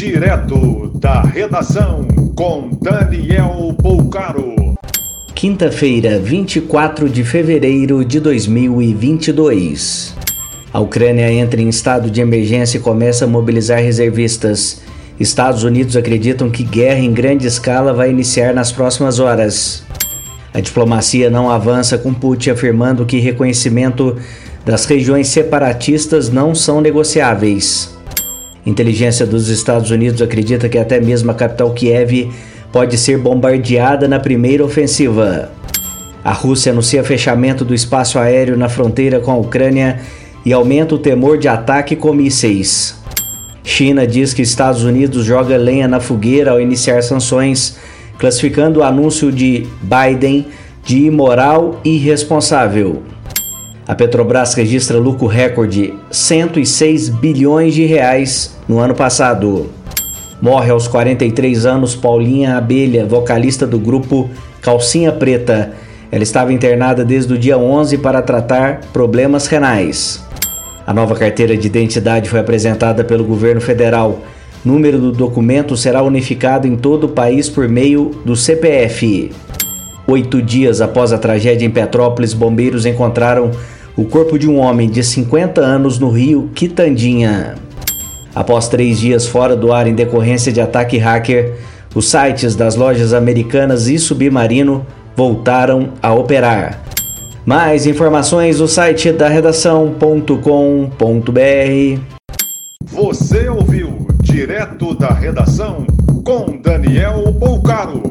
Direto da redação com Daniel Poucaro. Quinta-feira, 24 de fevereiro de 2022. A Ucrânia entra em estado de emergência e começa a mobilizar reservistas. Estados Unidos acreditam que guerra em grande escala vai iniciar nas próximas horas. A diplomacia não avança com Putin afirmando que reconhecimento das regiões separatistas não são negociáveis. Inteligência dos Estados Unidos acredita que até mesmo a capital Kiev pode ser bombardeada na primeira ofensiva. A Rússia anuncia fechamento do espaço aéreo na fronteira com a Ucrânia e aumenta o temor de ataque com mísseis. China diz que Estados Unidos joga lenha na fogueira ao iniciar sanções, classificando o anúncio de Biden de imoral e irresponsável. A Petrobras registra lucro recorde 106 bilhões de reais no ano passado. Morre aos 43 anos Paulinha Abelha, vocalista do grupo Calcinha Preta. Ela estava internada desde o dia 11 para tratar problemas renais. A nova carteira de identidade foi apresentada pelo governo federal. Número do documento será unificado em todo o país por meio do CPF. Oito dias após a tragédia em Petrópolis, bombeiros encontraram o corpo de um homem de 50 anos no rio Quitandinha. Após três dias fora do ar em decorrência de ataque hacker, os sites das lojas americanas e Submarino voltaram a operar. Mais informações no site da redação.com.br. Você ouviu direto da redação com Daniel Bolcaro.